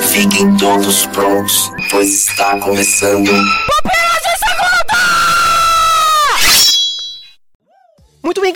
Fiquem todos prontos, pois está começando. Muito bem,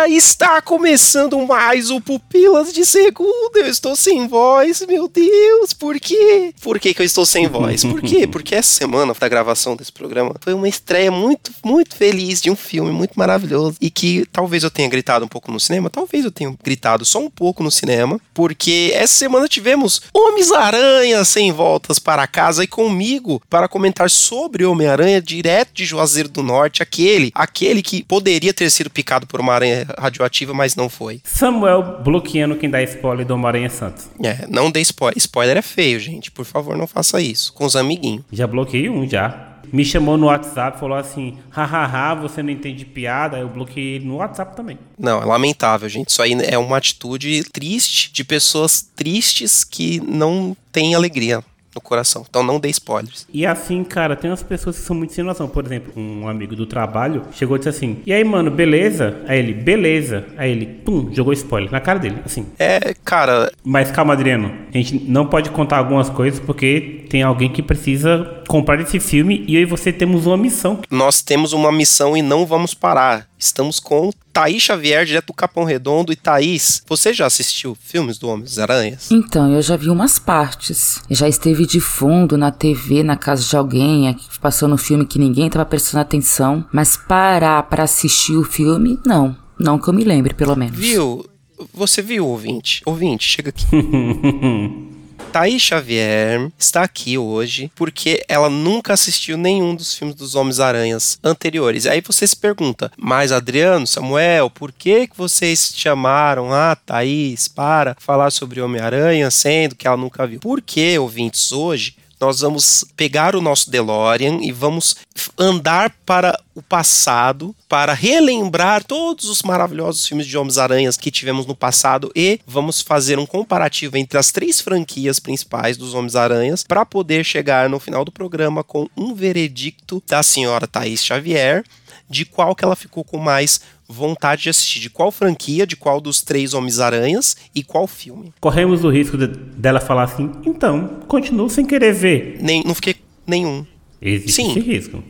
galera! Está começando mais o Pupilas de Segunda. Eu estou sem voz, meu Deus, por quê? Por que, que eu estou sem voz? Por quê? Porque essa semana da gravação desse programa foi uma estreia muito, muito feliz de um filme muito maravilhoso e que talvez eu tenha gritado um pouco no cinema, talvez eu tenha gritado só um pouco no cinema, porque essa semana tivemos Homens-Aranha sem voltas para casa e comigo para comentar sobre Homem-Aranha direto de Juazeiro do Norte, aquele, aquele que poderia ter sido picado por uma aranha radioativa, mas não foi. Samuel bloqueando quem dá spoiler do Homem-Aranha Santos. É, não dê spoiler. Spoiler é feio, gente. Por favor, não faça isso. Com os amiguinhos. Já bloqueei um já. Me chamou no WhatsApp, falou assim: hahaha, você não entende piada. Eu bloqueei ele no WhatsApp também. Não, é lamentável, gente. Isso aí é uma atitude triste de pessoas tristes que não têm alegria no coração. Então não dê spoilers. E assim, cara, tem umas pessoas que são muito sem noção. Por exemplo, um amigo do trabalho chegou e disse assim: E aí, mano, beleza? Aí ele, beleza. Aí ele, pum, jogou spoiler na cara dele, assim. É, cara. Mas calma, Adriano. A gente não pode contar algumas coisas porque tem alguém que precisa comprar esse filme e eu e você temos uma missão. Nós temos uma missão e não vamos parar. Estamos com Thaís Xavier, direto do Capão Redondo. E Thaís, você já assistiu filmes do Homens-Aranhas? Então, eu já vi umas partes. Já esteve de fundo na TV, na casa de alguém, passando um filme que ninguém estava prestando atenção. Mas parar para assistir o filme, não. Não que eu me lembre, pelo menos. Viu? Você viu, ouvinte? Ouvinte, chega aqui. Thaís Xavier está aqui hoje porque ela nunca assistiu nenhum dos filmes dos Homens-Aranhas anteriores. Aí você se pergunta, mas Adriano, Samuel, por que, que vocês chamaram a Thaís para falar sobre Homem-Aranha, sendo que ela nunca viu? Porque, ouvintes, hoje nós vamos pegar o nosso DeLorean e vamos andar para o passado para relembrar todos os maravilhosos filmes de Homens-Aranhas que tivemos no passado e vamos fazer um comparativo entre as três franquias principais dos Homens-Aranhas para poder chegar no final do programa com um veredicto da senhora Thaís Xavier de qual que ela ficou com mais vontade de assistir, de qual franquia, de qual dos três Homens-Aranhas e qual filme. Corremos o risco de, dela falar assim, então, continuo sem querer ver. Nem, não fiquei nenhum. Existe Sim. esse risco.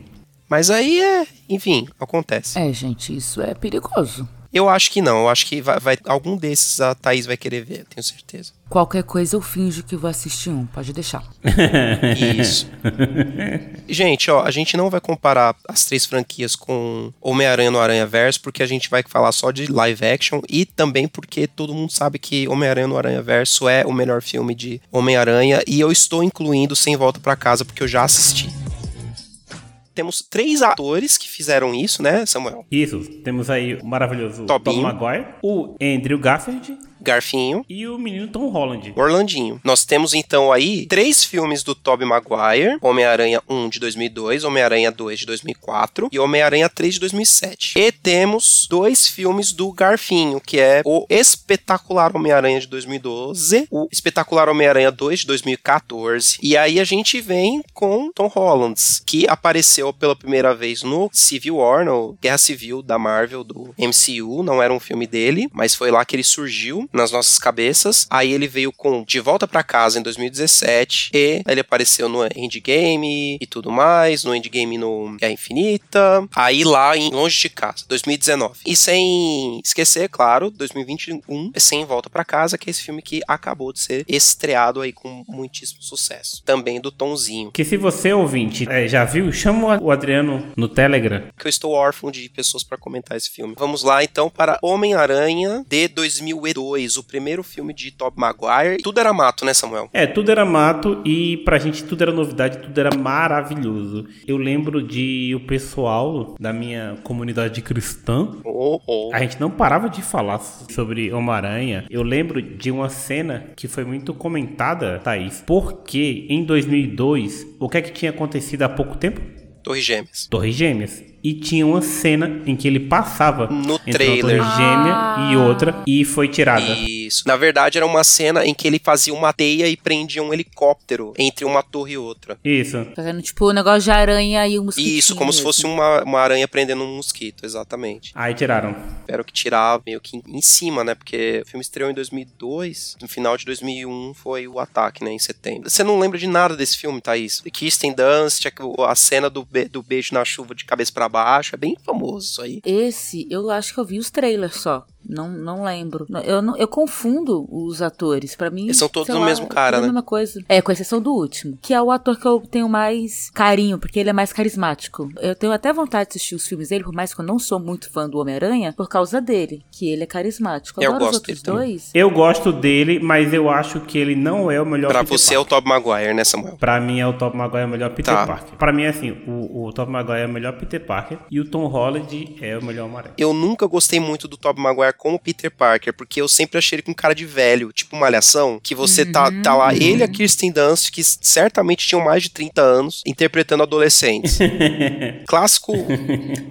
Mas aí é, enfim, acontece. É, gente, isso é perigoso. Eu acho que não, eu acho que vai, vai- algum desses a Thaís vai querer ver, tenho certeza. Qualquer coisa eu finjo que vou assistir um, pode deixar. Isso. gente, ó, a gente não vai comparar as três franquias com Homem-Aranha no Aranha Verso, porque a gente vai falar só de live action e também porque todo mundo sabe que Homem-Aranha no Aranha Verso é o melhor filme de Homem-Aranha e eu estou incluindo Sem Volta pra Casa porque eu já assisti. Temos três atores que fizeram isso, né, Samuel? Isso, temos aí o maravilhoso Tobinho. Tom Maguire, o Andrew Garfield Garfinho, e o menino Tom Holland. Orlandinho. Nós temos então aí três filmes do Tobey Maguire: Homem-Aranha 1 de 2002, Homem-Aranha 2 de 2004 e Homem-Aranha 3 de 2007. E temos dois filmes do Garfinho, que é o Espetacular Homem-Aranha de 2012, o Espetacular Homem-Aranha 2 de 2014. E aí a gente vem com Tom Holland, que apareceu pela primeira vez no Civil War, no Guerra Civil da Marvel do MCU. Não era um filme dele, mas foi lá que ele surgiu nas nossas cabeças. Aí ele veio com De Volta pra Casa em 2017 e ele apareceu no Endgame e tudo mais, no Endgame no Guerra Infinita. Aí lá em Longe de Casa, 2019. E sem esquecer, claro, 2021 é Sem Volta pra Casa, que é esse filme que acabou de ser estreado aí com muitíssimo sucesso. Também do Tonzinho. Que se você, ouvinte, é, já viu, chama o Adriano no Telegram. que eu estou órfão de pessoas para comentar esse filme. Vamos lá então para Homem-Aranha de 2002, o primeiro filme de Tobey Maguire. Tudo era mato, né, Samuel? É, tudo era mato e pra gente tudo era novidade, tudo era maravilhoso. Eu lembro de o pessoal da minha comunidade cristã Oh, oh. A gente não parava de falar sobre Homem-Aranha. Eu lembro de uma cena que foi muito comentada, Thaís, porque em 2002, o que é que tinha acontecido há pouco tempo? Torre Gêmeas. Torres Gêmeas. E tinha uma cena em que ele passava No entre trailer. uma torre gêmea Ah. e outra e foi tirada. Isso. Na verdade, era uma cena em que ele fazia uma teia e prendia um helicóptero entre uma torre e outra. Isso. Fazendo tipo um negócio de aranha e um mosquito. Isso, como se fosse uma, uma aranha prendendo um mosquito, exatamente. Aí tiraram. Tiveram que tirar meio que em, cima, né? Porque o filme estreou em 2002, no final de 2001 foi o ataque, né? Em setembro. Você não lembra de nada desse filme, Thaís? Kirsten Dunst, a, a cena do, be- do beijo na chuva de cabeça pra baixo, é bem famoso isso aí. Esse, eu acho que eu vi os trailers só. Não, não lembro. Eu, não, eu confundo os atores. Pra mim. Eles são todos lá, mesmo cara, é né? a mesma coisa. É, com exceção do último. Que é o ator que eu tenho mais carinho, porque ele é mais carismático. Eu tenho até vontade de assistir os filmes dele, por mais que eu não sou muito fã do Homem-Aranha, por causa dele. Que ele é carismático. Eu Agora os gosto outros dele dois. Eu gosto dele, mas eu acho que ele não é o melhor Pra Peter você é o. Tobey Maguire, né, Samuel? Pra mim é o Tom Maguire o melhor Peter Tá. Parker. Pra mim é assim, o, o Tom Maguire é o melhor Peter Parker e o Tom Holland é o melhor Homem-Aranha. Eu nunca gostei muito do Tobey Maguire como Peter Parker, porque eu sempre achei ele com cara de velho, tipo malhação, que você tá, tá lá, ele e a Kirsten Dunst, que certamente tinham mais de 30 anos, interpretando adolescentes. Clássico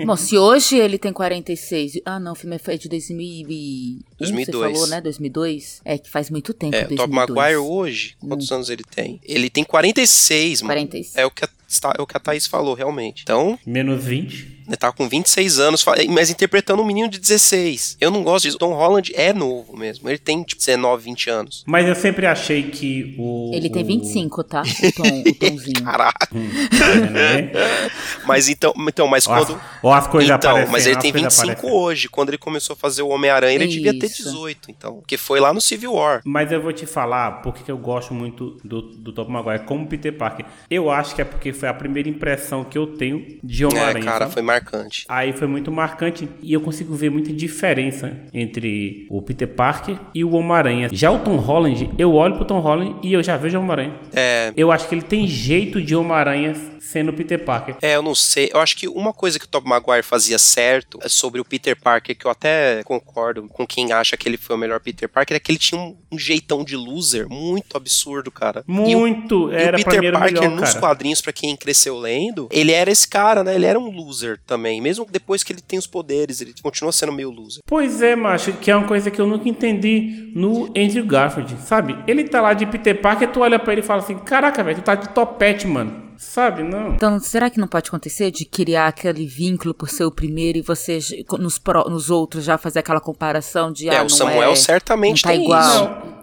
Bom, se hoje ele tem 46. Ah, não, o filme foi de 2001. 2002. Você falou, né? 2002? É que faz muito tempo. É, o 2002. Tobey Maguire hoje, quantos anos ele tem? Ele tem 46, mano. 46. É o que a, é o que a Thaís falou, realmente. Então, Menos 20. Ele tá com 26 anos, mas interpretando um menino de 16. Eu não gosto disso. O Tom Holland é novo mesmo. Ele tem, tipo, 19, 20 anos. Mas eu sempre achei que o. Ele tem o- 25, tá? O, tom, o tomzinho. Caraca. né? Mas então, então mas Ó quando... ó as coisas então, mas ele tem coisas 25 aparecendo. hoje. Quando ele começou a fazer o Homem-Aranha, ele devia ter Isso. 18, então. Porque foi lá no Civil War. Mas eu vou te falar porque que eu gosto muito do, do Tobey Maguire como Peter Parker. Eu acho que é porque foi a primeira impressão que eu tenho de É, Homem-Aranha. cara, sabe? foi marcante. Aí foi muito marcante e eu consigo ver muita diferença entre o Peter Parker e o Homem-Aranha. Já o Tom Holland, eu olho pro Tom Holland e eu já vejo o Homem-Aranha. É, Eu acho que ele tem jeito de Homem-Aranha sendo Peter Parker. É, eu não sei. Eu acho que uma coisa que o Tobey Maguire fazia certo é sobre o Peter Parker, que eu até concordo com quem acha que ele foi o melhor Peter Parker, é que ele tinha um, um jeitão de loser muito absurdo, cara. E o- Muito, E era o Peter era Parker, melhor, nos quadrinhos, pra quem cresceu lendo, ele era esse cara, né? Ele era um loser também. Mesmo depois que ele tem os poderes, ele continua sendo meio loser. Pois é, macho, que é uma coisa que eu nunca entendi no Andrew Garfield, sabe? Ele tá lá de Peter Parker, tu olha pra ele e fala assim, caraca, velho, tu tá de topete, mano. Sabe, não. Então, será que não pode acontecer de criar aquele vínculo por ser o primeiro e você j- nos, nos outros já fazer aquela comparação de É, ah, o não Samuel é, certamente não tá tem igual. isso. Não,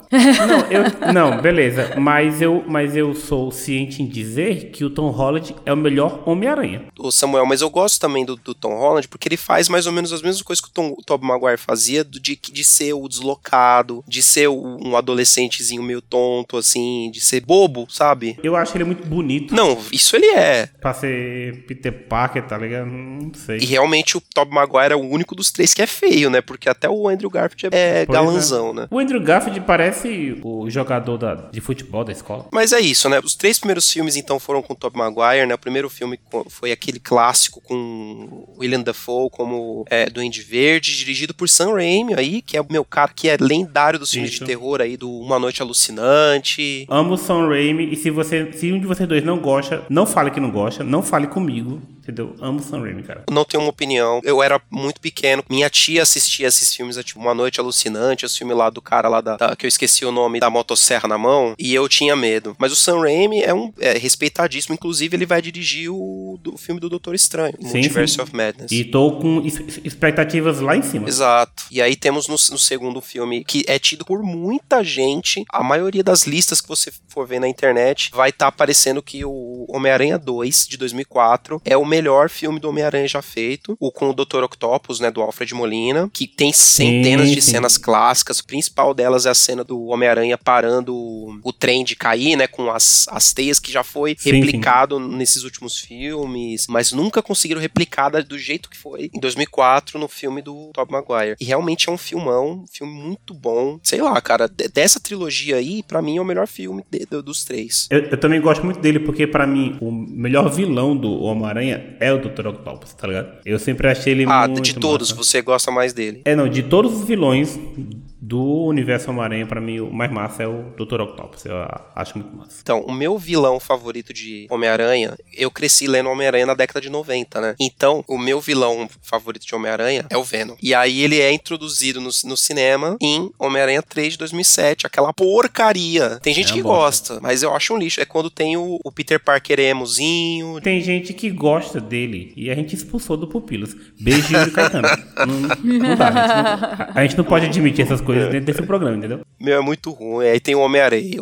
eu, não, beleza. Mas eu, mas eu sou ciente em dizer que o Tom Holland é o melhor Homem-Aranha. o Samuel, mas eu gosto também do, do Tom Holland porque ele faz mais ou menos as mesmas coisas que o, Tom, o Tobey Maguire fazia, de, de ser o deslocado, de ser o- um adolescentezinho meio tonto, assim, de ser bobo, sabe? Eu acho ele muito bonito Não, isso ele é. pra ser Peter Parker, tá ligado? Não sei. E realmente o Tobey Maguire é o único dos três que é feio, né? Porque até o Andrew Garfield é, é Pois é. galanzão, né? O Andrew Garfield parece o jogador da- de futebol da escola. Mas é isso, né? Os três primeiros filmes, então, foram com o Tobey Maguire, né? O primeiro filme foi aquele clássico com William Dafoe como é, Duende Verde, dirigido por Sam Raimi aí, que é o meu cara que é lendário dos filmes Isso. de terror aí, do Uma Noite Alucinante. Amo Sam Raimi e se você, se um de vocês dois não gosta, não fale que não gosta, não fale comigo, entendeu? Amo Sam Raimi, cara. Não tenho uma opinião. Eu era muito pequeno. Minha tia assistia esses filmes, é, tipo Uma Noite Alucinante, os filmes lá do cara lá da, da- que eu esqueci o nome, da motosserra na mão, e eu tinha medo. Mas o Sam Raimi é um é respeitadíssimo. Inclusive, ele vai dirigir o, do- o filme do Doutor Estranho, Sim, Multiverse sim. of Madness. E tô com expectativas lá em cima. Exato. E aí temos no, no segundo filme, que é tido por muita gente, a maioria das listas que você for ver na internet, vai estar aparecendo que o Homem-Aranha 2, de 2004, é o melhor filme do Homem-Aranha já feito, o com o Dr. Octopus, né, do Alfred Molina, que tem centenas de sim. cenas clássicas, a principal delas é a cena do Homem-Aranha parando o, o trem de cair, né, com as, as teias, que já foi Sim, replicado nesses últimos filmes, mas nunca conseguiram replicar do jeito que foi em 2004 no filme do Tobey Maguire. E realmente é um filmão, um filme muito bom. Sei lá, cara, de- dessa trilogia aí, pra mim é o melhor filme de- do- dos três. Eu, eu também gosto muito dele porque, pra mim, o melhor vilão do Homem-Aranha é o Dr. Octopus, tá ligado? Eu sempre achei ele Ah, muito de todos, massa. você gosta mais dele. É, não, de todos os vilões Do universo Homem-Aranha, pra mim, o mais massa é o Dr. Octopus. Eu acho muito massa. Então, o meu vilão favorito de Homem-Aranha, eu cresci lendo Homem-Aranha na década de 90, né? Então, o meu vilão favorito de Homem-Aranha é o Venom. E aí ele é introduzido no, no cinema em Homem-Aranha 3 de 2007, aquela porcaria. Tem gente É que bosta. gosta, mas eu acho um lixo. É quando tem o, o Peter Parker emozinho. Tem gente que gosta dele e a gente expulsou do Pupilos. Beijinho do Caetano. não, não dá, a gente não, a gente não pode admitir essas coisas programa, entendeu? Meu, é muito ruim. Aí tem o Homem-Aranha.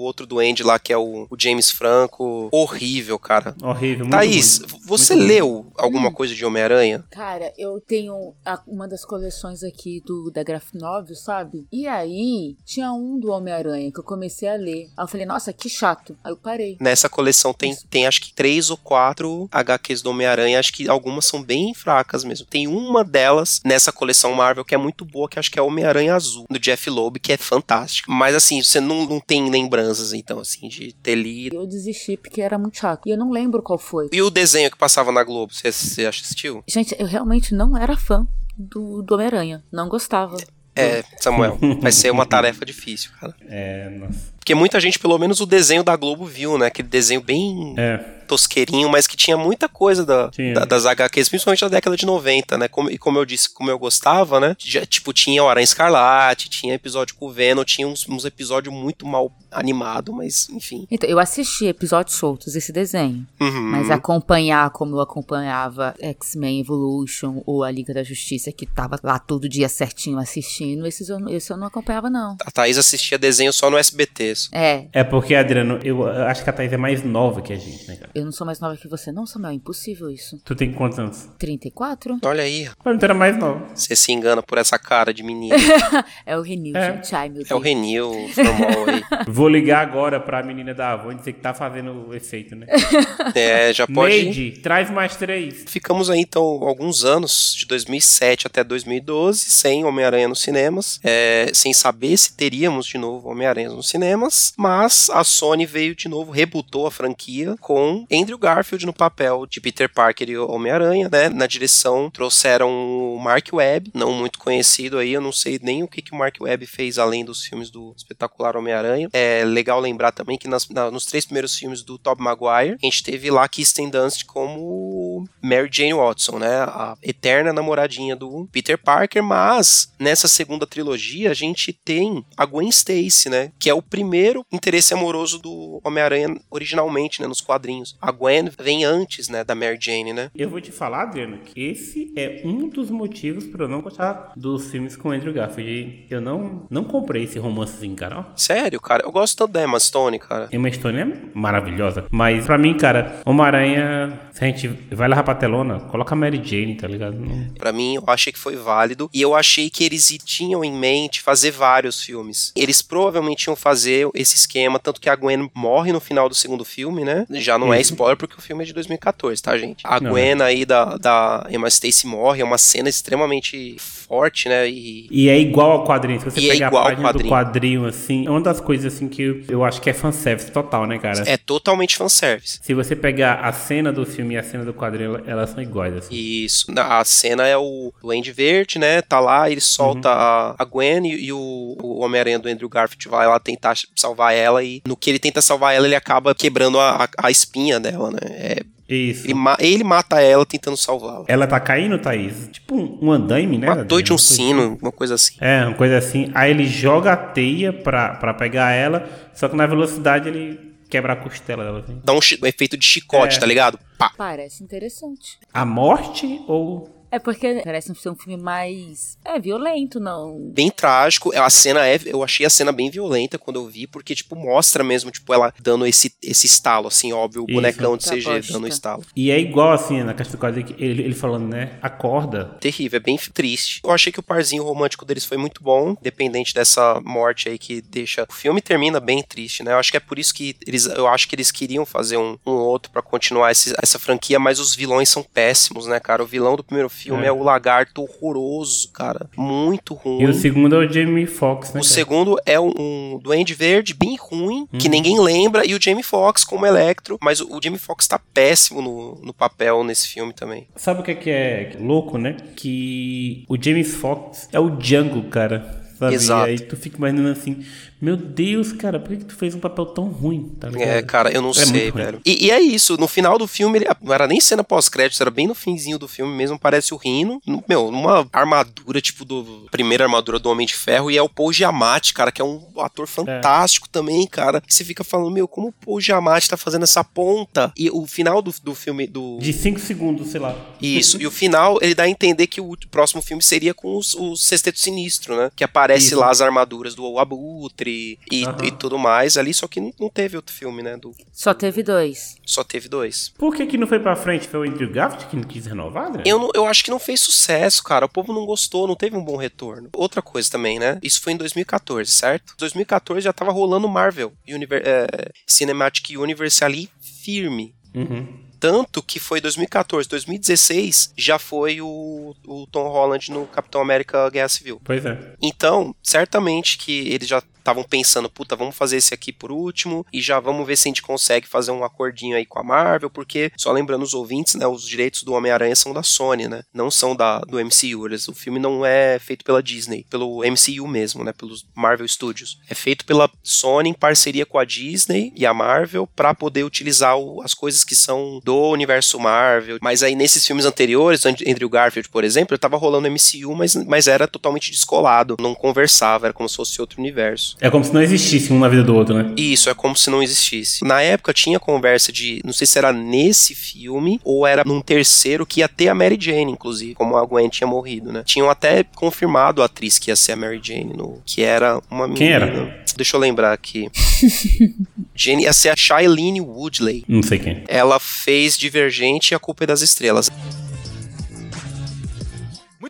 O outro duende lá, que é o, o James Franco. Horrível, cara. Horrível. Muito Thaís, ruim. você Muito ruim. leu alguma coisa de Homem-Aranha? Cara, eu tenho a- uma das coleções aqui do da Graph Novel, sabe? E aí, tinha um do Homem-Aranha que eu comecei a ler. Aí eu falei, nossa, que chato. Aí eu parei. Nessa coleção tem, tem acho que três ou quatro HQs do Homem-Aranha, acho que algumas são bem fracas mesmo. Tem uma delas nessa coleção Marvel que é muito boa, que acho que é Homem-Aranha Azul, do Jeff Loeb, que é fantástica. Mas assim, você não, não tem lembranças, então, assim, de ter lido. Eu desisti porque era muito chato. E eu não lembro qual foi. E o desenho que passava na Globo, você, você assistiu? Gente, eu realmente não era fã do, do Homem-Aranha. Não gostava. É, Samuel, vai ser uma tarefa difícil, cara. É, nossa. Porque muita gente, pelo menos o desenho da Globo viu, né? Aquele desenho bem É. tosqueirinho, mas que tinha muita coisa da, da- das HQs, principalmente da década de 90, né? Como, e como eu disse, como eu gostava, né? Já, tipo, tinha o Aranha Escarlate, tinha episódio com o Venom, tinha uns, uns episódios muito mal animados, mas enfim. Então, eu assisti episódios soltos desse desenho. Uhum. Mas acompanhar como eu acompanhava X-Men Evolution ou a Liga da Justiça, que tava lá todo dia certinho assistindo, esses eu, esse eu não acompanhava, não. A Thaís assistia desenho só no SBT. É, É porque, Adriano, eu acho que a Thaís é mais nova que a gente, né, cara? eu não sou mais nova que você, não, Samuel. É impossível isso. Tu tem quantos anos? 34? Olha aí, Mas tu era mais nova. você se engana por essa cara de menino. É o Renil, É. gente. Ai, meu Deus. É o Renil, aí. Vou ligar agora pra menina da Avon e dizer que tá fazendo o efeito, né? É, já pode. Neide, traz mais três. Ficamos aí, então, alguns anos, de 2007 até 2012, sem Homem-Aranha nos cinemas, é, sem saber se teríamos de novo Homem-Aranha nos cinemas, mas a Sony veio de novo, rebutou a franquia com Andrew Garfield no papel de Peter Parker e Homem-Aranha, né? Na direção trouxeram o Mark Webb, não muito conhecido aí, eu não sei nem o que, que o Mark Webb fez além dos filmes do espetacular Homem-Aranha. É legal lembrar também que nas- na- nos três primeiros filmes do Tobey Maguire, a gente teve lá Kirsten Dunst como Mary Jane Watson, né? A eterna namoradinha do Peter Parker, mas nessa segunda trilogia a gente tem a Gwen Stacy, né? Que é o primeiro interesse amoroso do Homem-Aranha originalmente, né? Nos quadrinhos. A Gwen vem antes, né? Da Mary Jane, né? Eu vou te falar, Adriano, que esse é um dos motivos pra eu não gostar dos filmes com Andrew Garfield. Eu não, não comprei esse romancezinho, cara. Sério, cara, eu gosto tanto da Emma Stone, cara. Emma Stone é maravilhosa. Mas pra mim, cara, Homem-Aranha, se a gente vai lá pra telona, coloca a Mary Jane, tá ligado? Não- Pra mim, eu achei que foi válido. E eu achei que eles tinham em mente fazer vários filmes. Eles provavelmente iam fazer esse esquema, tanto que a Gwen morre no final do segundo filme, né? Já não é Isso. spoiler porque o filme é de 2014, tá, gente? A Não, Gwen aí da, da Emma Stacy morre, é uma cena extremamente forte, né? E E é igual ao quadrinho. Se você é pegar igual a ao página do quadrinho. quadrinho, assim, é uma das coisas assim que eu, acho que é fanservice total, né, cara? é totalmente fanservice. Se você pegar a cena do filme e a cena do quadrinho, ela- elas são iguais, assim. Isso. A cena é o Duende Verde, né? Tá lá, ele solta Uhum. a, a Gwen e, e o, o Homem-Aranha do Andrew Garfield vai lá tentar salvar ela. E no que ele tenta salvar ela, ele acaba quebrando a, a, espinha dela, né? É, Isso. ele, ma- ele mata ela tentando salvá-la. Ela tá caindo, Thaís? Tipo um, um andaime, né? Matou de um sino, uma coisa assim. É, uma coisa assim. Aí ele joga a teia pra, pra pegar ela, só que na velocidade ele quebra a costela dela. Assim. Dá um, um efeito de chicote, É. tá ligado? Pá. Parece interessante. A morte ou. É porque parece ser um filme mais. É violento, não. Bem trágico. A cena é. Eu achei a cena bem violenta quando eu vi, porque, tipo, mostra mesmo, tipo, ela dando esse, esse estalo, assim, óbvio, o Isso. bonecão de Tá CG bosta. dando estalo. E é igual assim, na caixa do quadro, ele, ele falando, né? Acorda. terrível, é bem triste. Eu achei que o parzinho romântico deles foi muito bom, independente dessa morte aí que deixa. O filme termina bem triste, né? Eu acho que é por isso que eles. Eu acho que eles queriam fazer um, um outro pra continuar esse- essa franquia, mas os vilões são péssimos, né, cara? O vilão do primeiro filme é, É. o lagarto horroroso, cara. Muito ruim. E o segundo é o Jamie Foxx, né? O cara? segundo é um, um Duende Verde bem ruim, que Uhum. ninguém lembra, e o Jamie Foxx como Electro, mas o, o Jamie Foxx tá péssimo no, no papel nesse filme também. Sabe o que é, que é louco, né? Que o James Foxx é o Django, cara. sabe? Exato. E aí tu fica imaginando assim, meu Deus, cara, por que, tu fez um papel tão ruim, tá? É, cara, eu não É sei, velho. E, e é isso, no final do filme, ele, não era nem cena pós-créditos, era bem no finzinho do filme mesmo, parece o Rino, no- meu, numa armadura, tipo, do primeira armadura do Homem de Ferro, e é o Paul Giamatti, cara, que é um ator fantástico também, cara. E você fica falando, meu, como o Paul Giamatti tá fazendo essa ponta? E o final do, do filme, do... De 5 segundos, sei lá. Isso, e o final, ele dá a entender que o próximo filme seria com os, o Sexteto Sinistro, né? Que aparece Isso. lá as armaduras do Abutre e, Aham. e tudo mais ali, só que não, não teve outro filme, né? Do, Só teve dois. só teve dois. Por que que não foi pra frente? Foi o Andrew Garfield que não quis renovar, né? Eu, não- eu acho que não fez sucesso, cara. O povo não gostou, não teve um bom retorno. Outra coisa também, né? Isso foi em 2014, certo? 2014 já tava rolando Marvel Univer- é, Cinematic Universe ali firme. Uhum. Tanto que foi 2014, 2016 já foi o, o Tom Holland no Capitão América Guerra Civil. Pois é. Então, certamente que eles já estavam pensando, puta, vamos fazer esse aqui por último e já vamos ver se a gente consegue fazer um acordinho aí com a Marvel, porque, só lembrando os ouvintes, né, os direitos do Homem-Aranha são da Sony, né, não são da, do MCU, eles, o filme não é feito pela Disney, pelo MCU mesmo, né, pelos Marvel Studios. É feito pela Sony em parceria com a Disney e a Marvel para poder utilizar o- as coisas que são do universo Marvel, mas aí nesses filmes anteriores, And- Andrew Garfield, por exemplo, tava rolando MCU, mas, mas era totalmente descolado, não conversava, era como se fosse outro universo. É como se não existisse um na vida do outro, né? Isso, é como se não existisse. Na época tinha conversa de, não sei se era nesse filme ou era num terceiro que ia ter a Mary Jane, inclusive, como a Gwen tinha morrido, né? Tinham até confirmado a atriz que ia ser a Mary Jane, no, que era uma menina. Quem era? Deixa eu lembrar aqui. Jane ia ser a Shailene Woodley. Não sei quem. Ela fez Divergente e A Culpa é das Estrelas.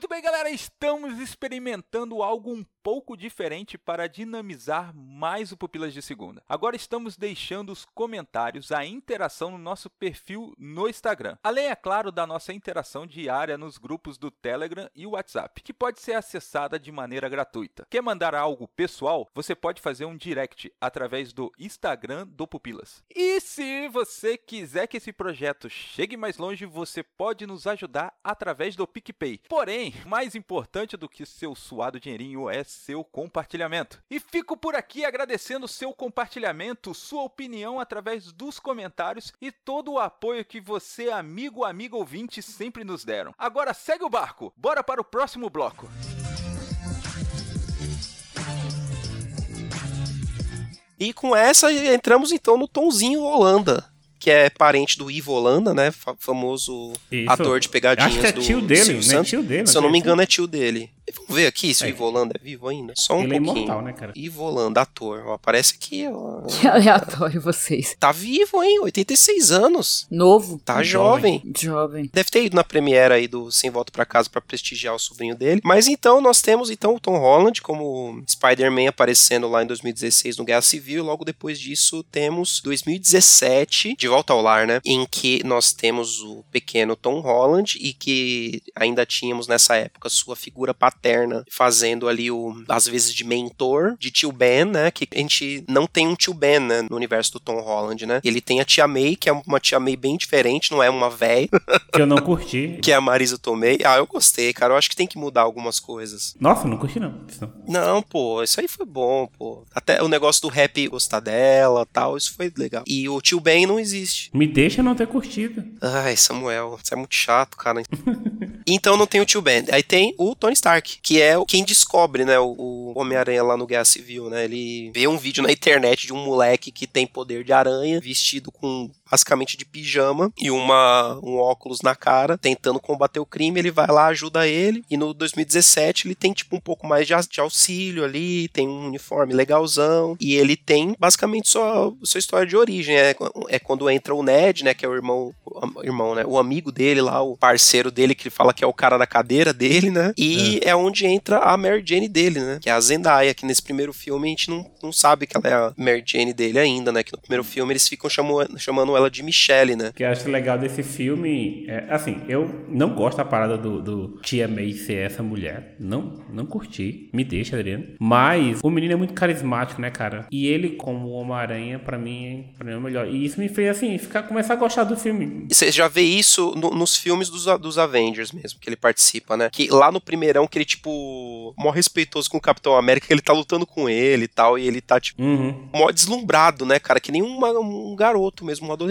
Muito bem, galera, estamos experimentando algo um pouco diferente para dinamizar mais o Pupilas de Segunda. Agora estamos deixando os comentários, a interação no nosso perfil no Instagram. Além, é claro, da nossa interação diária nos grupos do Telegram e WhatsApp, que pode ser acessada de maneira gratuita. Quer mandar algo pessoal? Você pode fazer um direct através do Instagram do Pupilas. E se você quiser que esse projeto chegue mais longe, você pode nos ajudar através do PicPay. Porém, mais importante do que seu suado dinheirinho é seu compartilhamento. E fico por aqui agradecendo seu compartilhamento, sua opinião através dos comentários e todo o apoio que você, amigo, amigo ouvinte, sempre nos deram. Agora segue o barco, bora para o próximo bloco. E com essa entramos então no Tonzinho Holanda, que é parente do Ivo Holanda, né? fa- famoso Isso. ator de pegadinhas Acho que é do tio dele, Silvio né? Santos. Tio dele, Se eu não me engano, é tio dele. E Vamos ver aqui se o É. Ivo Holanda é vivo ainda. Só um Ele é pouquinho. imortal, né, cara? Ator. Ó, aparece aqui, ó. Que aleatório vocês. Tá vivo, hein? 86 anos. Novo. Tá Jovem. jovem. Deve ter ido na premiere aí do Sem Volta pra Casa pra prestigiar o sobrinho dele. Mas então nós temos então o Tom Holland como Spider-Man aparecendo lá em 2016 no Guerra Civil. Logo depois disso temos 2017, De Volta ao Lar, né? Em que nós temos o pequeno Tom Holland e que ainda tínhamos nessa época sua figura paterna fazendo ali o, às vezes de mentor de tio Ben, né? Que a gente não tem um tio Ben, né? No universo do Tom Holland, né? Ele tem a tia May, que é uma tia May bem diferente, não é uma véia Que eu não curti. que é a Marisa Tomei. Ah, eu gostei, cara. Eu acho que tem que mudar algumas coisas. Nossa, não curti não. Não, pô, isso aí foi bom, pô. Até o negócio do rap gostar dela tal, isso foi legal. E o tio Ben não existe. Me deixa não ter curtido. Ai, Samuel, você é muito chato, cara. então não tem o tio Ben. Aí tem o Tony Stark, que é quem descobre, né, o Homem-Aranha lá no Guerra Civil, né? Ele vê um vídeo na internet de um moleque que tem poder de aranha, vestido com basicamente de pijama e uma, um óculos na cara, tentando combater o crime. Ele vai lá, ajuda ele. E no 2017 ele tem tipo um pouco mais de, de auxílio ali, tem um uniforme legalzão. E ele tem basicamente sua, sua história de origem. É, é quando entra o Ned, né? Que é o irmão, o irmão, né? O amigo dele lá, o parceiro dele, que ele fala que é o cara da cadeira dele, né? E é, onde entra a Mary Jane dele, né? Que é a Zendaya, que nesse primeiro filme a gente não, não sabe que ela é a Mary Jane dele ainda, né? Que no primeiro filme eles ficam chamando, chamando ela de Michelle, né? O que eu acho legal desse filme é, assim, eu não gosto da parada do, do Tia May ser essa mulher. Não, não curti. Me deixa, Adriano. Mas o menino é muito carismático, né, cara? E ele, como Homem-Aranha, pra mim, pra mim é o melhor. E isso me fez, assim, ficar, começar a gostar do filme. Você já vê isso no- nos filmes dos, dos Avengers mesmo, que ele participa, né? Que lá no primeirão, que ele, tipo, mó respeitoso com o Capitão América, que ele tá lutando com ele e tal, e ele tá, tipo, Uhum. mó deslumbrado, né, cara? Que nem uma- um garoto mesmo, um adolescente,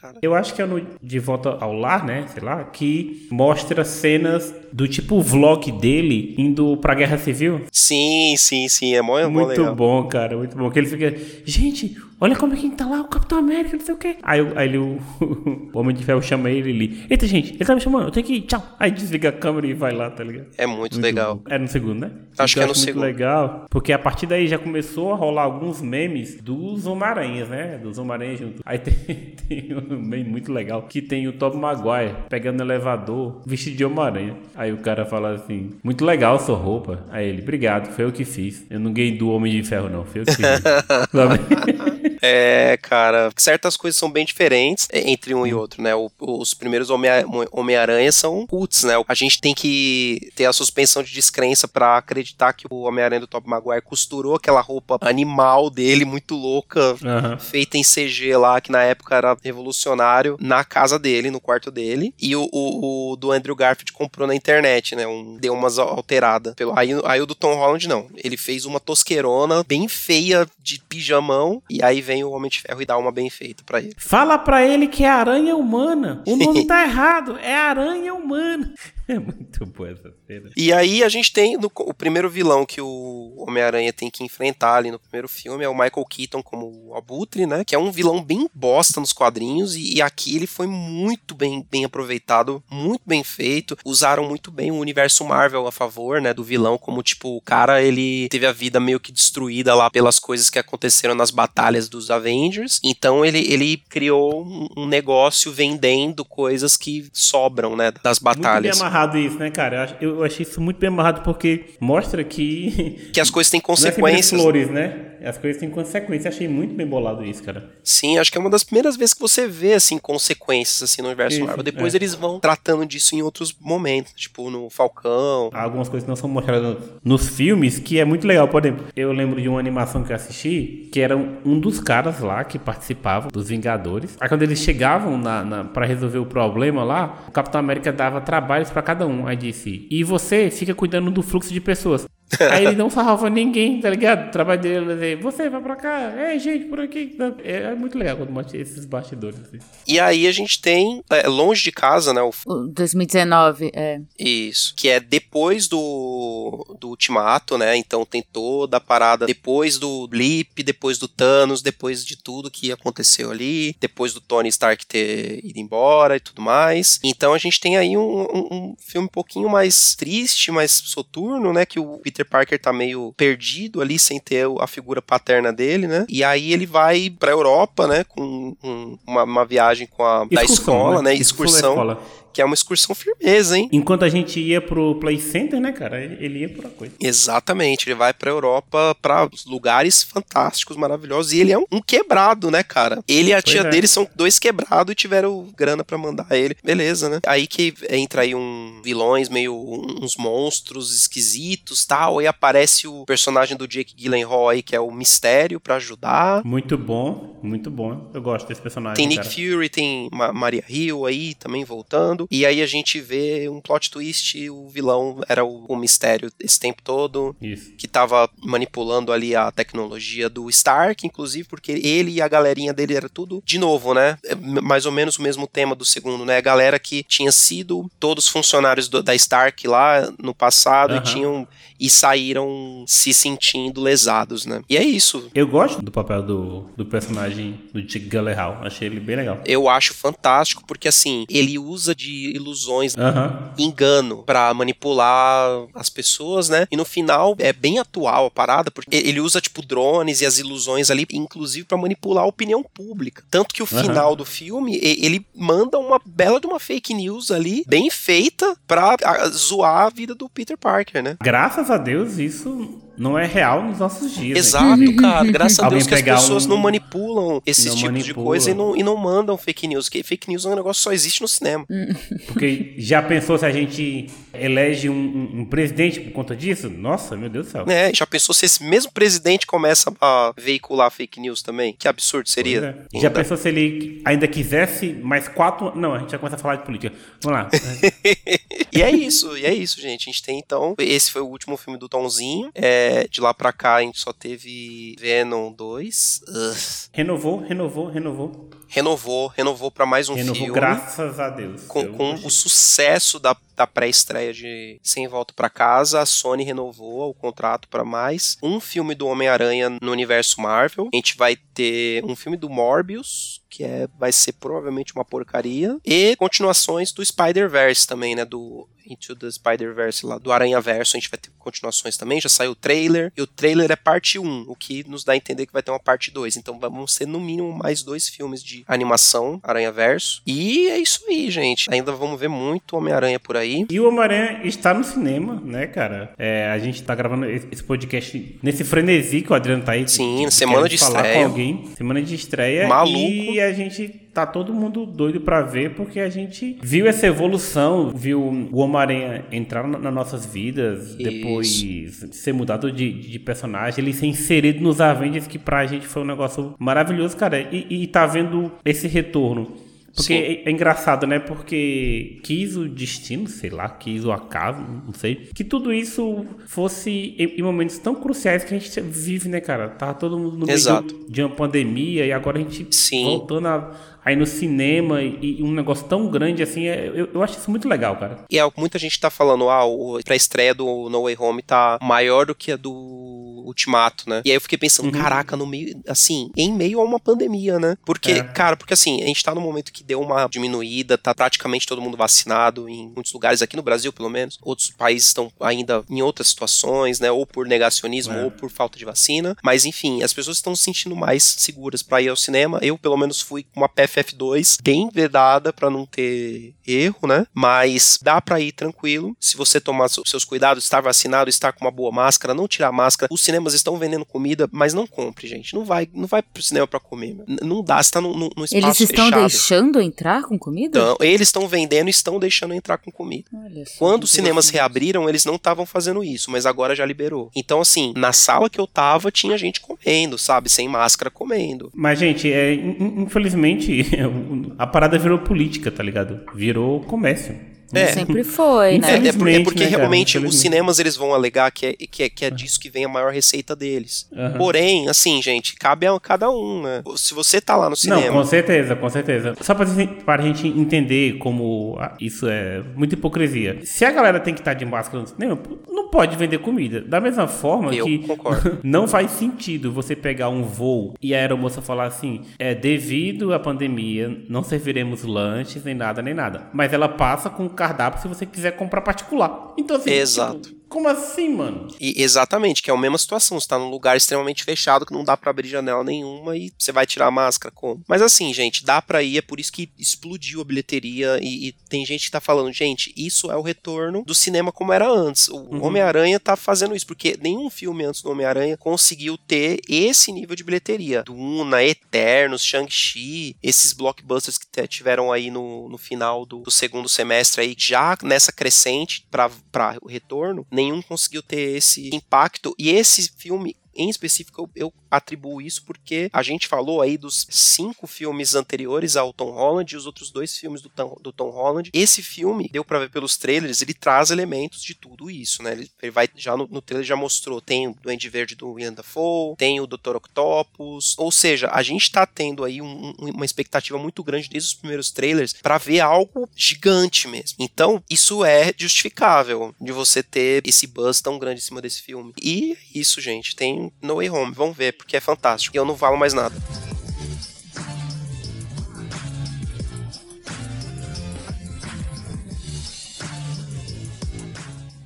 cara. Eu acho que é no De Volta ao Lar, né? Sei lá, que mostra cenas do tipo vlog dele indo pra Guerra Civil. Sim, sim, sim, é mó, é mó Muito legal. bom, cara, muito bom. Que ele fica, gente, olha como é que tá lá, o Capitão América, não sei o quê. Aí, o- aí ele, o, o Homem de Ferro chama ele ele, eita, gente, ele tá me chamando, eu tenho que ir, tchau. Aí desliga a câmera e vai lá, tá ligado? É muito, legal. bom. É no segundo, né? Acho que é no muito segundo. legal, porque a partir daí já começou a rolar alguns memes dos Homem-Aranhas, né? Dos Homem-Aranhas junto. Aí tem, tem um meme muito legal que tem o Tobey Maguire pegando o elevador vestido de Homem-Aranha. Aí o cara fala assim, muito legal sua roupa. Aí ele, obrigado, foi eu que fiz. Eu não ganhei do Homem de Ferro não, foi eu que fiz. É, cara, certas coisas são bem diferentes entre um e outro, né? O- os primeiros Homem- Homem-Aranha são putz, né? A gente tem que ter a suspensão de descrença pra acreditar que o Homem-Aranha do Tobey Maguire costurou aquela roupa animal dele, muito louca, Aham. feita em CG lá, que na época era revolucionário, na casa dele, no quarto dele. E o, o- o do Andrew Garfield comprou na internet, né? Um, deu umas alteradas. Pelo, aí, aí o do Tom Holland não. Ele fez uma tosqueirona bem feia de pijamão. E aí vem o Homem de Ferro e dá uma bem feita pra ele. Fala pra ele que é aranha humana. O nome tá errado, é aranha humana. É muito boa essa cena. E aí a gente tem no- o primeiro vilão que o Homem-Aranha tem que enfrentar ali no primeiro filme é o Michael Keaton como o Abutre, né? Que é um vilão bem bosta nos quadrinhos e, e aqui ele foi muito bem, bem aproveitado, muito bem feito. Usaram muito bem o universo Marvel a favor, né? Do vilão, como tipo, o cara ele teve a vida meio que destruída lá pelas coisas que aconteceram nas batalhas dos Avengers. Então ele, ele criou um, negócio vendendo coisas que sobram, né? Das batalhas. Amarrado isso, né, cara? Eu ach- Eu achei isso muito bem amarrado porque mostra que. Que as coisas têm Não é consequências. flores, né? As coisas têm consequências. Achei muito bem bolado isso, cara. Sim, acho que é uma das primeiras vezes que você vê assim consequências assim no universo Sim, Marvel. Depois é. eles vão tratando disso em outros momentos, tipo no Falcão. Há algumas coisas que não são mostradas nos filmes que é muito legal. Por exemplo, eu lembro de uma animação que eu assisti que era um dos caras lá que participavam dos Vingadores. Aí quando eles chegavam na, na, para resolver o problema lá, o Capitão América dava trabalhos pra cada um. Aí disse: E você fica cuidando do fluxo de pessoas. Aí ele não salvava ninguém, tá ligado? O trabalho dele dizer, você vai pra cá, é gente por aqui. É, é muito legal quando mostra esses bastidores assim. E aí a gente tem é, Longe de Casa, né? O, O 2019, é. isso. Que é depois do, do Ultimato, né? Então tem toda a parada depois do Blip, depois do Thanos, depois de tudo que aconteceu ali, depois do Tony Stark ter ido embora e tudo mais. Então a gente tem aí um, um- um filme um pouquinho mais triste, mais soturno, né? Que o Peter Parker tá meio perdido ali, sem ter a figura paterna dele, né? E aí ele vai pra Europa, né? Com um- uma, uma viagem com a da escola, né? da Excursão. Que é uma excursão firmeza, hein? Enquanto a gente ia pro Play Center, né, cara? Ele, ele ia pra coisa. Exatamente, ele vai pra Europa, pra lugares fantásticos, maravilhosos, e ele é um, um quebrado, né, cara? Ele e a Pois tia é. dele são dois quebrados e tiveram grana pra mandar ele. Beleza, né? Aí que entra aí um vilões meio uns monstros esquisitos, tal, e aparece o personagem do Jake Gyllenhaal aí, que é o Mistério pra ajudar. Muito bom, muito bom. Eu gosto desse personagem. Tem Nick cara. Fury, tem Ma Maria Hill aí também voltando. E aí a gente vê um plot twist, o vilão era o, o mistério esse tempo todo Isso. que tava manipulando ali a tecnologia do Stark, inclusive, porque ele e a galerinha dele era tudo de novo, né? É mais ou menos o mesmo tema do segundo, né? A galera que tinha sido todos funcionários do- da Stark lá no passado e Aham. tinham e saíram se sentindo lesados, né? E é isso. Eu gosto do papel do, do personagem do Jake Gyllenhaal. Achei ele bem legal. Eu acho fantástico porque assim, ele usa de ilusões engano pra manipular as pessoas, né? E no final é bem atual a parada, porque ele usa tipo drones e as ilusões ali, inclusive pra manipular a opinião pública. Tanto que o final do filme, ele manda uma bela de uma fake news ali, bem feita pra zoar a vida do Peter Parker, né? Graças a Deus, isso não é real nos nossos dias. né? Exato, cara. Graças a Deus que as pessoas um- não manipulam esses Não tipos de coisa e não, e não mandam fake news. Porque fake news é um negócio que só existe no cinema. Porque já pensou se a gente elege um, um- um presidente por conta disso? Nossa, meu Deus do céu. Né? Já pensou se esse mesmo presidente começa a veicular fake news também? Que absurdo seria. é. Já pensou se ele ainda quisesse mais quatro. Não, a gente já começa a falar de política. Vamos lá. e é isso, e é isso, gente. A gente tem então. Esse foi o último filme do Tomzinho. É, de lá pra cá a gente só teve Venom 2. Ugh. renovou, renovou, renovou. Renovou, renovou pra mais um renovou, filme. graças a Deus. Com, com o sucesso da, da pré-estreia de Sem Volta pra Casa, a Sony renovou o contrato pra mais um filme do Homem-Aranha no universo Marvel. A gente vai ter um filme do Morbius, que é, vai ser provavelmente uma porcaria, e continuações do Spider-Verse também, né? Do Into the Spider-Verse lá, do Aranha-Verso, a gente vai ter continuações também, já saiu o trailer, e o trailer é parte 1, o que nos dá a entender que vai ter uma parte 2, então vamos ser no mínimo mais dois filmes de animação, Aranha-Verso, e é isso aí, gente, ainda vamos ver muito Homem-Aranha por aí, E o Homem-Aranha está no cinema, né, cara? É, a gente tá gravando esse podcast nesse frenesi que o Adriano tá aí. Sim, semana de falar estreia. com alguém. Semana de estreia. Maluco. E a gente tá todo mundo doido pra ver, porque a gente viu essa evolução, viu o Homem-Aranha entrar na- nas nossas vidas, depois ser mudado de, de personagem, ele ser inserido nos Avengers, que pra gente foi um negócio maravilhoso, cara. E, e tá vendo esse retorno. Porque é, é engraçado, né? Porque quis o destino, sei lá, quis o acaso, não sei. Que tudo isso fosse em, em momentos tão cruciais que a gente vive, né, cara? Tava todo mundo no meio Exato. de, de uma pandemia e agora a gente Sim. voltando a, a ir no cinema e, e um negócio tão grande assim. é- eu, eu acho isso muito legal, cara. e é o que muita gente tá falando, ah, o pré-estreia do No Way Home tá maior do que a do Ultimato, né? E aí eu fiquei pensando, caraca, no meio, assim, em meio a uma pandemia, né? Porque, É. cara, porque assim, a gente tá num momento que deu uma diminuída, tá praticamente todo mundo vacinado em muitos lugares, aqui no Brasil, pelo menos. Outros países estão ainda em outras situações, né? Ou por negacionismo, É. ou por falta de vacina. Mas, enfim, as pessoas estão se sentindo mais seguras pra ir ao cinema. Eu, pelo menos, fui com uma PFF2 bem vedada pra não ter erro, né? Mas dá pra ir tranquilo. Se você tomar seus cuidados, estar vacinado, estar com uma boa máscara, não tirar a máscara. Os cinemas estão vendendo comida, mas não compre, gente. Não vai, não vai pro cinema pra comer. meu. Não dá, você tá num, num- espaço Eles estão fechado. deixando entrar com comida? Então, eles estão vendendo e estão deixando entrar com comida. Olha só, Quando os cinemas reabriram, eles não estavam fazendo isso, mas agora já liberou. Então, assim, na sala que eu tava, tinha gente comendo, sabe? Sem máscara comendo. Mas, gente, é, in- in- infelizmente, a parada virou política, tá ligado? Virou comércio. É. Sempre foi, É, né? é por- é Infelizmente, porque né, cara? realmente os cinemas eles vão alegar que é, que, é, que é disso que vem a maior receita deles. Aham. Porém, assim, gente, cabe a cada um, né? Se você tá lá no Não, cinema. com certeza, com certeza. Só pra, gente- pra gente entender como isso é muita hipocrisia. Se a galera tem que estar de máscara no cinema, não pode vender comida. Da mesma forma Eu que concordo. não faz sentido você pegar um voo e a aeromoça falar assim: é devido à pandemia, não serviremos lanches, nem nada, nem nada. Mas ela passa com o cardápio se você quiser comprar particular. Então, assim, Exato. tipo, como assim, mano? E exatamente, que é a mesma situação. Você tá num lugar extremamente fechado que não dá pra abrir janela nenhuma e você vai tirar a máscara como? Mas assim, gente, dá pra ir, é por isso que explodiu a bilheteria e, e tem gente que tá falando, gente, isso é o retorno do cinema como era antes. O Uhum. Homem-Aranha tá fazendo isso, porque nenhum filme antes do Homem-Aranha conseguiu ter esse nível de bilheteria. Duna, Eternos, Shang-Chi, esses blockbusters que tiveram aí no, no final do, do segundo semestre aí, já nessa crescente pra, pra o retorno, nenhum conseguiu ter esse impacto. E esse filme em específico, eu, eu atribuo isso porque a gente falou aí dos cinco filmes anteriores ao Tom Holland e os outros dois filmes do Tom, do Tom Holland. Esse filme, deu pra ver pelos trailers, ele traz elementos de tudo isso, né? Ele, ele vai, já no, no trailer já mostrou, tem o Duende Verde do William Dafoe, tem o Dr. Octopus, ou seja, a gente tá tendo aí um- um- uma expectativa muito grande desde os primeiros trailers pra ver algo gigante mesmo. Então, isso é justificável de você ter esse buzz tão grande em cima desse filme. E é isso, gente, tem No Way Home, vamos ver, porque é fantástico. E eu não falo mais nada.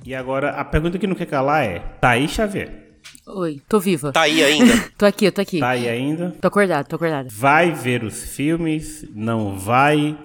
E agora, a pergunta que não quer calar é: tá aí, Xavier? Oi, tô viva. Tá aí ainda? Tô aqui, eu tô aqui. Tá aí ainda? Tô acordada, tô acordada. Vai ver os filmes? Não vai?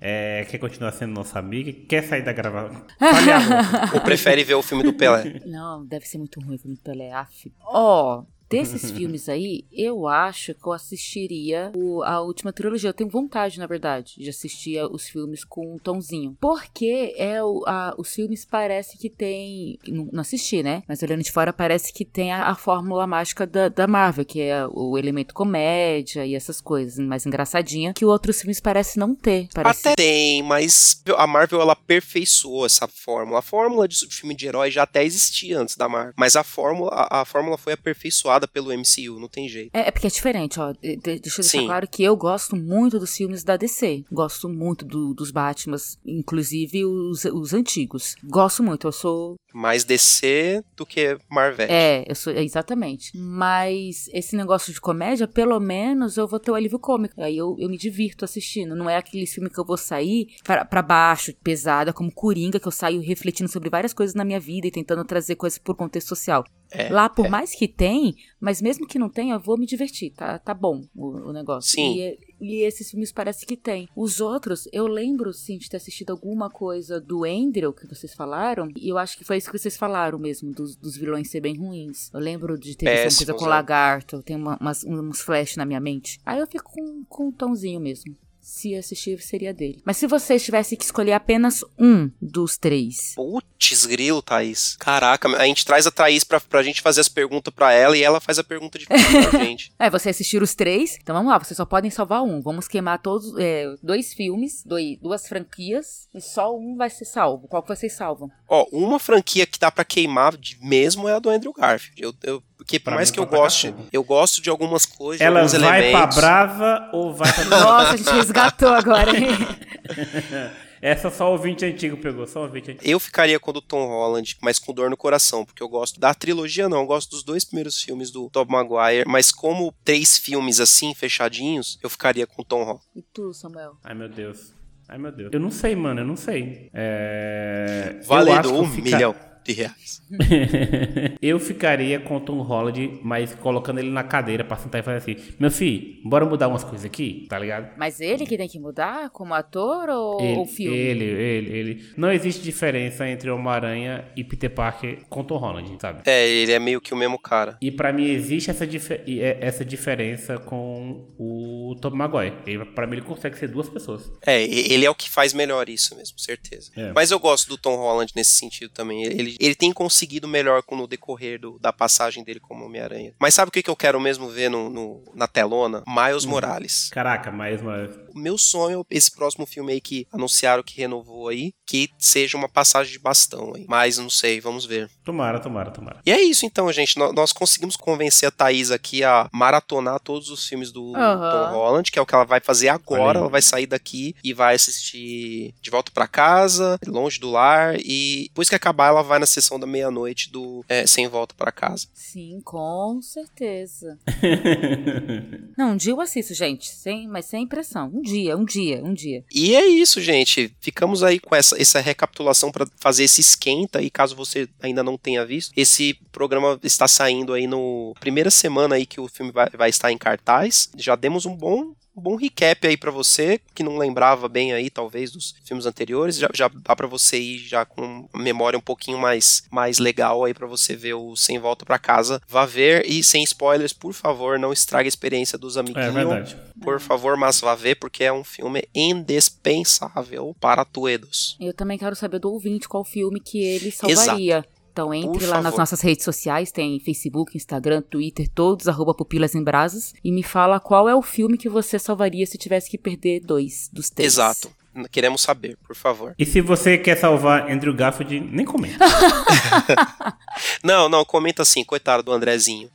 é, quer continuar sendo nossa amiga, quer sair da gravação. Ou prefere ver o filme do Pelé? Não, deve ser muito ruim o filme do Pelé. Af. Ó, desses filmes aí, eu acho que eu assistiria o- a última trilogia. Eu tenho vontade, na verdade, de assistir os filmes com um tomzinho. Porque é o, a- os filmes parece que tem. Não, não assisti, né? Mas olhando de fora, parece que tem a, a fórmula mágica da, da Marvel, que é o elemento comédia e essas coisas, mais engraçadinha, que outros filmes parecem não ter. Parece Até tem, mas a Marvel ela aperfeiçoou essa fórmula. A fórmula de filme de herói já até existia antes da Marvel, mas a fórmula, a, a fórmula foi aperfeiçoada pelo MCU, não tem jeito. É, é porque é diferente, ó. De- de- deixa eu deixar Sim. claro que eu gosto muito dos filmes da DC. Gosto muito do- dos Batmans, inclusive os, os antigos. Gosto muito, eu sou. Mais DC do que Marvel. É, eu sou. exatamente. Mas esse negócio de comédia, pelo menos eu vou ter o alívio cômico. Aí eu, eu me divirto assistindo. Não é aquele filme que eu vou sair pra baixo, pesada, como Coringa, que eu saio refletindo sobre várias coisas na minha vida e tentando trazer coisas por contexto social. É, Lá, por é. mais que tem, mas mesmo que não tenha, eu vou me divertir, tá, tá bom o, o negócio. Sim. E, e esses filmes parece que tem. Os outros, eu lembro, sim, de ter assistido alguma coisa do Andrew, que vocês falaram, e eu acho que foi isso que vocês falaram mesmo, dos, dos vilões ser bem ruins. Eu lembro de ter visto uma coisa com é. lagarto, tem uma, umas, uns flash na minha mente. Aí eu fico com, com um tomzinho mesmo. Se assistir, seria dele. Mas se vocês tivessem que escolher apenas um dos três, Putz, grilo, Thaís. Caraca, a gente traz a Thaís pra, pra gente fazer as perguntas pra ela e ela faz a pergunta difícil pra gente. É, você assistir os três. Então vamos lá, vocês só podem salvar um. Vamos queimar todos, é, dois filmes, dois, duas franquias, e só um vai ser salvo. Qual que vocês salvam? Ó, uma franquia que dá pra queimar de- mesmo é a do Andrew Garfield. Eu, eu- porque por Pra mais mim, que eu goste, cachorro. eu gosto de algumas coisas, Ela alguns vai pra brasa ou vai pra. Nossa, a gente resgatou agora, hein? Essa só o ouvinte antigo pegou, só o ouvinte antigo. Eu ficaria com o do Tom Holland, mas com dor no coração, porque eu gosto da trilogia, não. Eu gosto dos dois primeiros filmes do Tobey Maguire, mas como três filmes assim, fechadinhos, eu ficaria com o Tom Holland. E tu, Samuel? Ai meu Deus. Ai meu Deus. Eu não sei, mano, eu não sei. É. eu acho Valendo um milhão de reais. eu ficaria com o Tom Holland, mas colocando ele na cadeira pra sentar e fazer assim: Meu filho, bora mudar umas coisas aqui, tá ligado? Mas ele que tem que mudar como ator ou Ele, o filme? ele, ele, ele. Não existe diferença entre Homem-Aranha e Peter Parker com Tom Holland, sabe? É, ele é meio que o mesmo cara. E pra mim existe essa, e é- essa diferença com o Tobey Maguire. Ele, pra mim ele consegue ser duas pessoas. É, ele é o que faz melhor isso mesmo, certeza. É. Mas eu gosto do Tom Holland nesse sentido também. Ele, ele tem conseguido melhor com no decorrer do- da passagem dele como Homem-Aranha. Mas sabe o que, que eu quero mesmo ver no, no- na telona? Miles Hum. Morales. Caraca, mais uma. O meu sonho, esse próximo filme aí que anunciaram que renovou aí, que seja uma passagem de bastão aí. Mas não sei, vamos ver. Tomara, tomara, tomara. E é isso então, gente. Nó- Nós conseguimos convencer a Thaís aqui a maratonar todos os filmes do Aham. Tom Holland, que é o que ela vai fazer agora. Ela vai sair daqui e vai assistir De Volta pra Casa, Longe do Lar. E depois que acabar, ela vai na sessão da meia-noite do é, Sem Volta pra Casa. Sim, com certeza. Não, um dia eu assisto, gente, sem, mas sem pressão. Um dia, um dia, um dia. E é isso, gente. Ficamos aí com essa, essa recapitulação para fazer esse esquenta. E caso você ainda não tenha visto, esse programa está saindo aí no primeira semana aí que o filme vai, vai estar em cartaz. Já demos um bom um bom recap aí pra você que não lembrava bem aí talvez dos filmes anteriores. Já, já dá pra você ir já com memória um pouquinho mais mais legal aí pra você ver o Sem Volta pra Casa. Vá ver e sem spoilers, por favor, não estrague a experiência dos É amiguinhos. verdade. Por favor, mas vá ver, porque é um filme indispensável para todos. Eu também quero saber do ouvinte qual filme que ele salvaria. Então entre Por lá nas favor. nossas redes sociais, tem Facebook, Instagram, Twitter, todos, arroba Pupilas em Brasas, e me fala qual é o filme que você salvaria se tivesse que perder dois dos três. Exato. Queremos saber, por favor. E se você quer salvar Andrew Garfield, nem comenta. Não, não, comenta assim, coitado do Andrezinho.